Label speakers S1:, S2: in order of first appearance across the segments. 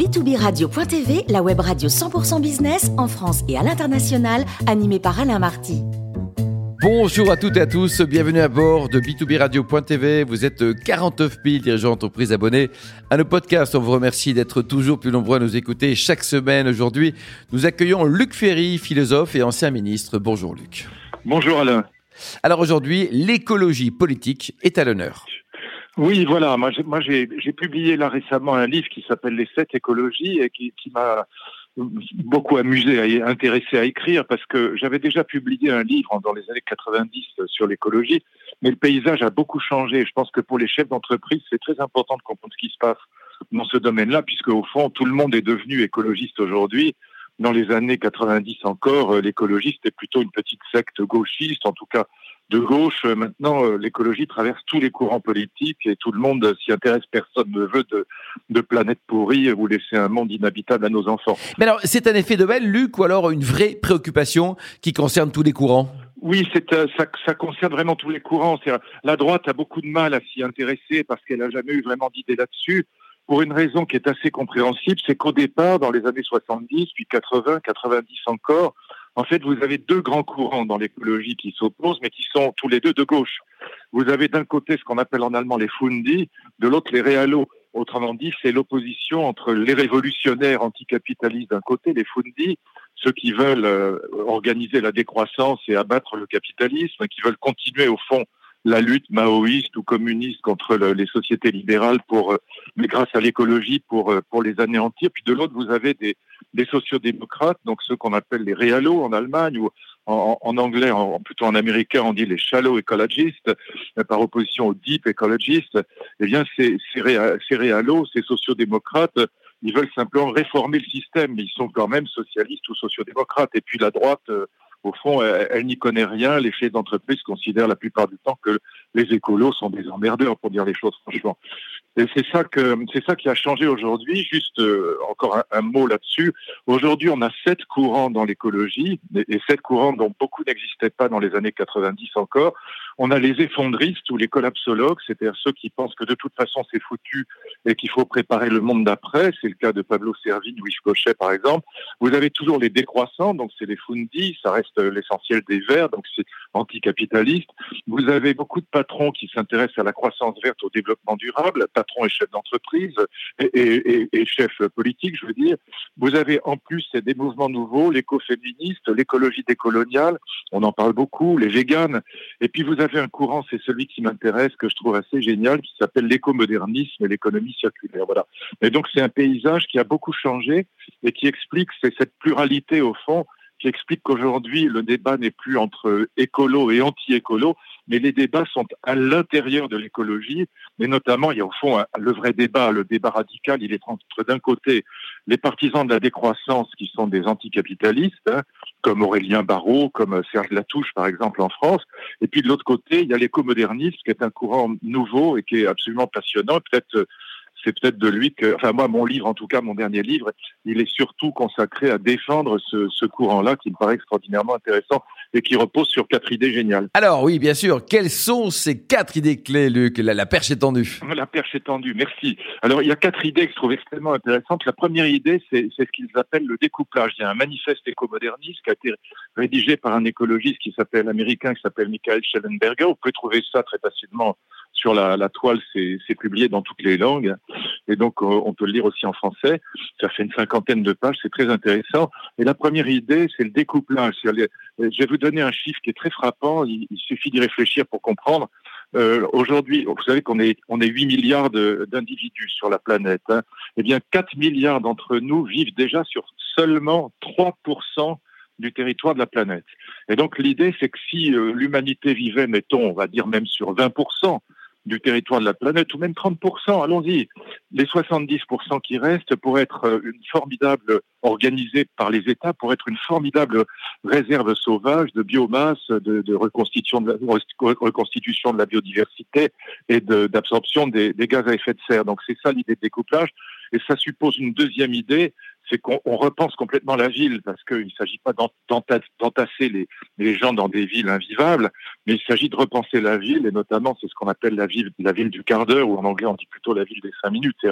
S1: b2b-radio.tv, la web radio 100% business en France et à l'international, animée par Alain Marty.
S2: Bonjour à toutes et à tous, bienvenue à bord de B2B Radio.tv. Vous êtes 49 000 dirigeants d'entreprise abonnés à nos podcasts. On vous remercie d'être toujours plus nombreux à nous écouter chaque semaine. Aujourd'hui, nous accueillons Luc Ferry, philosophe et ancien ministre. Bonjour Luc.
S3: Bonjour Alain.
S2: Alors aujourd'hui, l'écologie politique est à l'honneur.
S3: Oui, voilà. Moi, j'ai publié là récemment un livre qui s'appelle Les sept écologies et qui, qui m'a beaucoup amusé intéressé à écrire parce que j'avais déjà publié un livre dans les années 90 sur l'écologie, mais le paysage a beaucoup changé. Je pense que pour les chefs d'entreprise, c'est très important de comprendre ce qui se passe dans ce domaine-là, puisque au fond, tout le monde est devenu écologiste aujourd'hui. Dans les années 90 encore, l'écologiste est plutôt une petite secte gauchiste, en tout cas de gauche. Maintenant, euh, l'écologie traverse tous les courants politiques et tout le monde s'y intéresse. Personne ne veut de, de planète pourrie ou laisser un monde inhabitable à nos enfants.
S2: Mais alors, c'est un effet de belle, Luc, ou alors une vraie préoccupation qui concerne tous les courants?
S3: Oui, c'est euh, ça, ça, concerne vraiment tous les courants. La droite a beaucoup de mal à s'y intéresser parce qu'elle n'a jamais eu vraiment d'idée là-dessus. Pour une raison qui est assez compréhensible, c'est qu'au départ, dans les années 70, puis 80, 90 encore, en fait, vous avez deux grands courants dans l'écologie qui s'opposent, mais qui sont tous les deux de gauche. Vous avez d'un côté ce qu'on appelle en allemand les Fundi, de l'autre les Realo. Autrement dit, c'est l'opposition entre les révolutionnaires anticapitalistes d'un côté, les Fundi, ceux qui veulent euh, organiser la décroissance et abattre le capitalisme, qui veulent continuer au fond la lutte maoïste ou communiste contre les sociétés libérales pour, euh, mais grâce à l'écologie pour, euh, pour les anéantir. Puis de l'autre, vous avez des, des sociodémocrates, donc ceux qu'on appelle les réalos en Allemagne ou en, anglais, plutôt en américain, on dit les shallow ecologistes, euh, par opposition aux deep ecologistes. Eh bien, ces, ces, ces réalos, ces sociodémocrates, ils veulent simplement réformer le système, mais ils sont quand même socialistes ou sociodémocrates. Et puis la droite, au fond, elle, n'y connaît rien. Les chefs d'entreprise considèrent la plupart du temps que les écolos sont des emmerdeurs, pour dire les choses franchement. Et c'est ça que c'est ça qui a changé aujourd'hui. Juste euh, encore un, mot là-dessus. Aujourd'hui, on a sept courants dans l'écologie et, sept courants dont beaucoup n'existaient pas dans les années 90 encore. On a les effondristes ou les collapsologues, c'est-à-dire ceux qui pensent que de toute façon c'est foutu et qu'il faut préparer le monde d'après. C'est le cas de Pablo Servigne ou Yves Cochet par exemple. Vous avez toujours les décroissants, donc c'est les fundis, ça reste l'essentiel des verts, donc c'est anticapitaliste. Vous avez beaucoup de patrons qui s'intéressent à la croissance verte, au développement durable, patrons et chefs d'entreprise et, et, chefs politiques, je veux dire. Vous avez en plus des mouvements nouveaux, l'écoféministe, l'écologie décoloniale, on en parle beaucoup, les véganes. Et puis vous avez un courant, c'est celui qui m'intéresse, que je trouve assez génial, qui s'appelle l'écomodernisme et l'économie circulaire. Voilà. Et donc c'est un paysage qui a beaucoup changé et qui explique cette pluralité au fond qui explique qu'aujourd'hui, le débat n'est plus entre écolo et anti-écolo, mais les débats sont à l'intérieur de l'écologie, mais notamment, il y a au fond le vrai débat, le débat radical, il est entre d'un côté les partisans de la décroissance qui sont des anticapitalistes, hein, comme Aurélien Barraud, comme Serge Latouche par exemple en France, et puis de l'autre côté, il y a l'écomodernisme qui est un courant nouveau et qui est absolument passionnant, peut-être c'est peut-être de lui que, enfin moi, mon livre, en tout cas mon dernier livre, il est surtout consacré à défendre ce, ce courant-là qui me paraît extraordinairement intéressant et qui repose sur quatre idées géniales.
S2: Alors oui, bien sûr, quelles sont ces quatre idées clés, Luc? La, la, perche est tendue.
S3: La perche est tendue, merci. Alors il y a quatre idées que je trouve extrêmement intéressantes. La première idée, c'est ce qu'ils appellent le découplage. Il y a un manifeste écomoderniste qui a été rédigé par un écologiste qui s'appelle américain, qui s'appelle Michael Schellenberger. Vous pouvez trouver ça très facilement sur la, toile, c'est publié dans toutes les langues. Et donc, euh, on peut le lire aussi en français. Ça fait une cinquantaine de pages, c'est très intéressant. Et la première idée, c'est le découplage. Je vais vous donner un chiffre qui est très frappant. Il, suffit d'y réfléchir pour comprendre. Euh, Aujourd'hui, vous savez qu'on est, on est 8 milliards d'individus sur la planète. Hein. Eh bien, 4 milliards d'entre nous vivent déjà sur seulement 3% du territoire de la planète. Et donc l'idée, c'est que si euh, l'humanité vivait, mettons, on va dire même sur 20%, du territoire de la planète, ou même 30%, allons-y. Les 70% qui restent pourraient être euh, une formidable, organisée par les États, pour être une formidable réserve sauvage de biomasse, de, reconstitution, de la, biodiversité et d'absorption des, gaz à effet de serre. Donc c'est ça l'idée de découplage. Et ça suppose une deuxième idée, c'est qu'on repense complètement la ville parce qu'il ne s'agit pas d'entasser les, gens dans des villes invivables, mais il s'agit de repenser la ville et notamment c'est ce qu'on appelle la ville, la ville du quart d'heure ou en anglais on dit plutôt la ville des cinq minutes.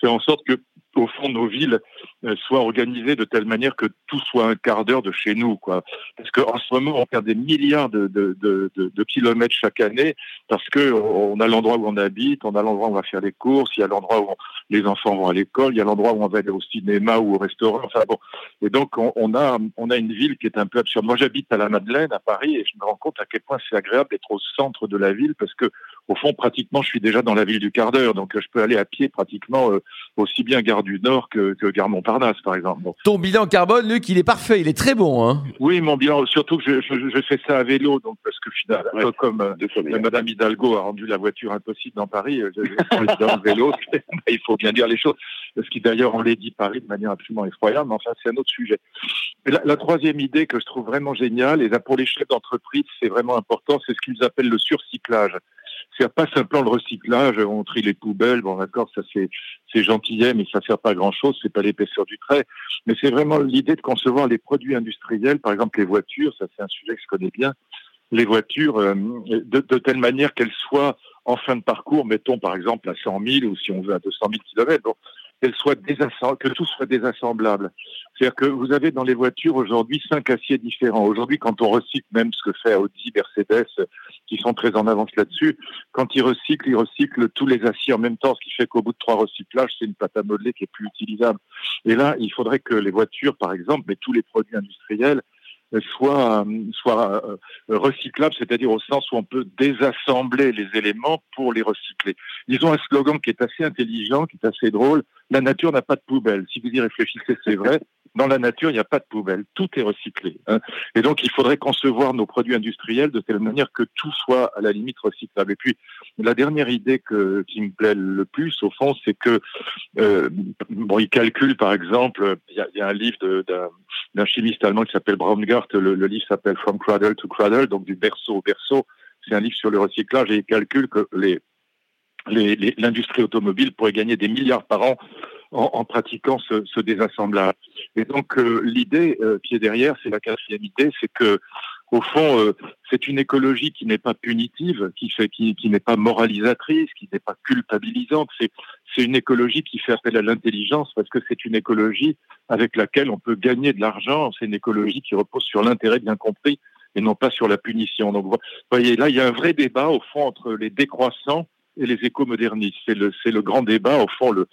S3: Faire en sorte que au fond nos villes euh, soient organisées de telle manière que tout soit un quart d'heure de chez nous, quoi. Parce qu'en ce moment on perd des milliards de, de, de, de, kilomètres chaque année parce que on a l'endroit où on habite, on a l'endroit où on va faire les courses, il y a l'endroit où les enfants vont à l'école, il y a l'endroit où on va aller au cinéma ou au restaurant. Enfin bon, et donc on, a on a une ville qui est un peu absurde. Moi, j'habite à la Madeleine, à Paris, et je me rends compte à quel point c'est agréable d'être au centre de la ville parce que au fond, pratiquement, je suis déjà dans la ville du quart d'heure, donc je peux aller à pied pratiquement euh, aussi bien gare du Nord que, que gare Montparnasse, par exemple.
S2: Ton bilan carbone, Luc, il est parfait, il est très bon. Hein
S3: oui, mon bilan, surtout que je, je, fais ça à vélo, donc parce que finalement, comme euh, Madame Hidalgo a rendu la voiture impossible dans Paris, euh, je, je, dans le vélo, il faut bien dire les choses ce qui d'ailleurs on l'a dit Paris de manière absolument effroyable, mais enfin c'est un autre sujet. la, troisième idée que je trouve vraiment géniale, et là pour les chefs d'entreprise c'est vraiment important, c'est ce qu'ils appellent le surcyclage. C'est pas simplement le recyclage, on trie les poubelles, bon d'accord, ça c'est c'est gentillet, mais ça sert pas à grand chose, c'est pas l'épaisseur du trait, mais c'est vraiment l'idée de concevoir les produits industriels, par exemple les voitures, ça c'est un sujet que je connais bien, les voitures euh, de, de, telle manière qu'elles soient en fin de parcours, mettons par exemple à 100 000 ou si on veut à 200 000 km, bon, qu'elle soit que tout soit désassemblable. C'est-à-dire que vous avez dans les voitures aujourd'hui cinq aciers différents. Aujourd'hui, quand on recycle même ce que fait Audi, Mercedes, qui sont très en avance là-dessus, quand ils recyclent, ils recyclent tous les aciers en même temps, ce qui fait qu'au bout de trois recyclages, c'est une pâte à modeler qui est plus utilisable. Et là, il faudrait que les voitures, par exemple, mais tous les produits industriels, soit, soit euh, recyclable, c'est-à-dire au sens où on peut désassembler les éléments pour les recycler. Ils ont un slogan qui est assez intelligent, qui est assez drôle. La nature n'a pas de poubelle. Si vous y réfléchissez, c'est vrai. Dans la nature, il n'y a pas de poubelle. Tout est recyclé. Hein. Et donc, il faudrait concevoir nos produits industriels de telle manière que tout soit à la limite recyclable. Et puis, la dernière idée que, qui me plaît le plus, au fond, c'est que, euh, bon, il calcule, par exemple, il y a, un livre d'un chimiste allemand qui s'appelle Braungart. Le, livre s'appelle From Cradle to Cradle, donc du berceau au berceau. C'est un livre sur le recyclage et il calcule que l'industrie automobile pourrait gagner des milliards par an en, en pratiquant ce, ce, désassemblage. Et donc euh, l'idée euh, qui est derrière, c'est la quatrième idée, c'est que au fond, euh, c'est une écologie qui n'est pas punitive, qui fait, qui, qui n'est pas moralisatrice, qui n'est pas culpabilisante. C'est, c'est une écologie qui fait appel à l'intelligence parce que c'est une écologie avec laquelle on peut gagner de l'argent. C'est une écologie qui repose sur l'intérêt bien compris et non pas sur la punition. Donc, vous voyez, là, il y a un vrai débat au fond entre les décroissants et les éco-modernistes. C'est le, c'est le grand débat, au fond, le,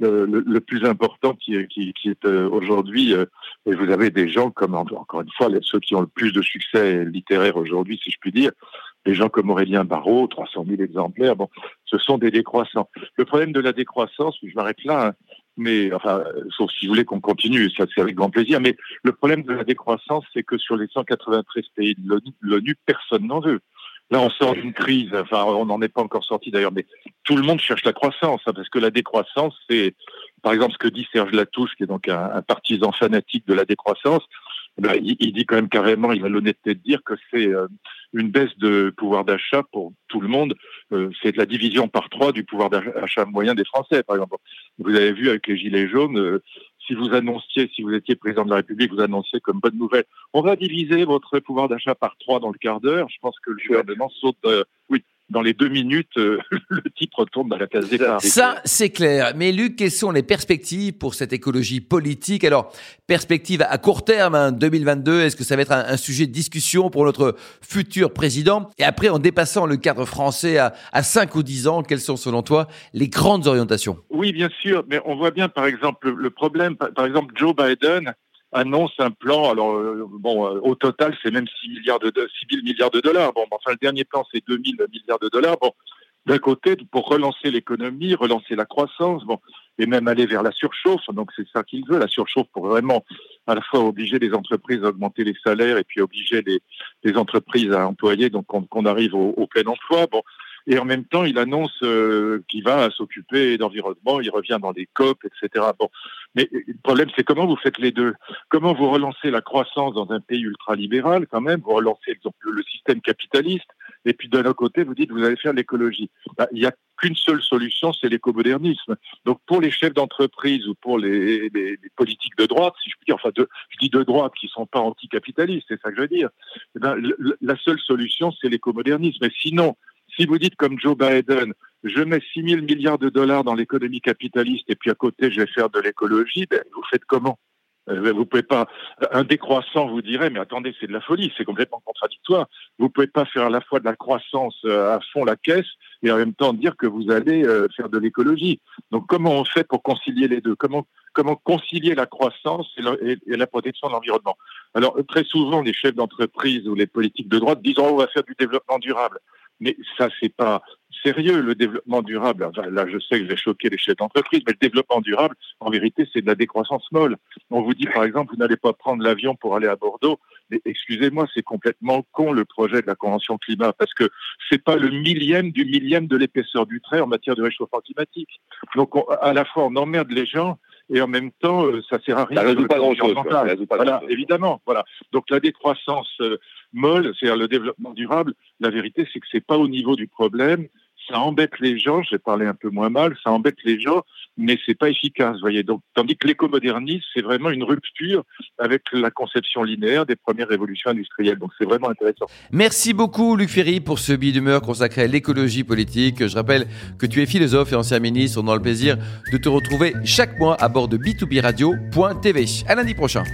S3: le, le, plus important qui, qui, qui est euh, aujourd'hui. Euh, et vous avez des gens comme, encore une fois, ceux qui ont le plus de succès littéraire aujourd'hui, si je puis dire, des gens comme Aurélien Barraud, 300 000 exemplaires, bon, ce sont des décroissants. Le problème de la décroissance, je m'arrête là, hein, mais enfin, sauf si vous voulez qu'on continue, ça c'est avec grand plaisir, mais le problème de la décroissance, c'est que sur les 193 pays de l'ONU, personne n'en veut. Là, on sort d'une crise, enfin, on n'en est pas encore sorti d'ailleurs, mais tout le monde cherche la croissance, hein, parce que la décroissance, c'est, par exemple, ce que dit Serge Latouche, qui est donc un, partisan fanatique de la décroissance, ben, il, dit quand même carrément, il a l'honnêteté de dire que c'est euh, une baisse de pouvoir d'achat pour tout le monde. Euh, c'est de la division par trois du pouvoir d'achat moyen des Français, par exemple. Vous avez vu avec les Gilets jaunes, euh, si vous annonciez, si vous étiez président de la République, vous annonciez comme bonne nouvelle, on va diviser votre pouvoir d'achat par trois dans le quart d'heure. Je pense que le gouvernement saute. Euh, oui, dans les deux minutes, euh, le titre retourne dans la case départ.
S2: Ça, c'est clair. Mais Luc, quelles sont les perspectives pour cette écologie politique? Alors, perspective à court terme, hein, 2022, est-ce que ça va être un, sujet de discussion pour notre futur président? Et après, en dépassant le cadre français à, à 5 ou 10 ans, quelles sont selon toi les grandes orientations?
S3: Oui, bien sûr, mais on voit bien, par exemple, le problème, par exemple, Joe Biden annonce un plan. Alors euh, bon, euh, au total, c'est même 6 milliards de 6 000 milliards de dollars. Bon, enfin le dernier plan, c'est 2 000 milliards de dollars. Bon, d'un côté, pour relancer l'économie, relancer la croissance, bon, et même aller vers la surchauffe. Donc c'est ça qu'il veut, la surchauffe pour vraiment à la fois obliger les entreprises à augmenter les salaires et puis obliger les, entreprises à employer, donc qu'on arrive au, au, plein emploi. Bon, et en même temps, il annonce euh, qu'il va s'occuper d'environnement, il revient dans des COP, etc. Bon, mais le problème, c'est comment vous faites les deux? Comment vous relancez la croissance dans un pays ultralibéral, quand même? Vous relancez le système capitaliste, et puis d'un autre côté, vous dites vous allez faire l'écologie. Bah, il n'y a qu'une seule solution, c'est l'écomodernisme. Donc pour les chefs d'entreprise ou pour les, les, politiques de droite, si je puis dire, enfin je dis de droite qui sont pas anticapitalistes, c'est ça que je veux dire. Eh ben, la seule solution, c'est l'écomodernisme. Et sinon, si vous dites comme Joe Biden, je mets 6 000 milliards de dollars dans l'économie capitaliste et puis à côté je vais faire de l'écologie, ben, vous faites comment? Euh, vous pouvez pas un décroissant vous dirait mais attendez c'est de la folie c'est complètement contradictoire. Vous pouvez pas faire à la fois de la croissance euh, à fond la caisse et en même temps dire que vous allez euh, faire de l'écologie. Donc comment on fait pour concilier les deux? Comment comment concilier la croissance et la, protection de l'environnement? Alors très souvent les chefs d'entreprise ou les politiques de droite disent oh, on va faire du développement durable mais ça, c'est pas sérieux, le développement durable. là, je sais que je vais choquer les chefs d'entreprise, mais le développement durable, en vérité, c'est de la décroissance molle. On vous dit, par exemple, vous n'allez pas prendre l'avion pour aller à Bordeaux. Mais excusez-moi, c'est complètement con le projet de la Convention climat, parce que c'est pas le millième du millième de l'épaisseur du trait en matière de réchauffement climatique. Donc, à la fois, on emmerde les gens, et en même temps, euh, ça sert à rien.
S4: Ça résout pas grand-chose.
S3: Voilà, évidemment. Voilà. Donc la décroissance euh, molle, c'est-à-dire le développement durable, la vérité, c'est que c'est pas au niveau du problème. Ça embête les gens, j'ai parlé un peu moins mal, ça embête les gens, mais c'est pas efficace, voyez. Donc, tandis que l'écomodernisme, c'est vraiment une rupture avec la conception linéaire des premières révolutions industrielles. Donc, c'est vraiment intéressant.
S2: Merci beaucoup, Luc Ferry, pour ce billet d'humeur consacré à l'écologie politique. Je rappelle que tu es philosophe et ancien ministre. On a le plaisir de te retrouver chaque mois à bord de b2b radio.tv. À lundi prochain.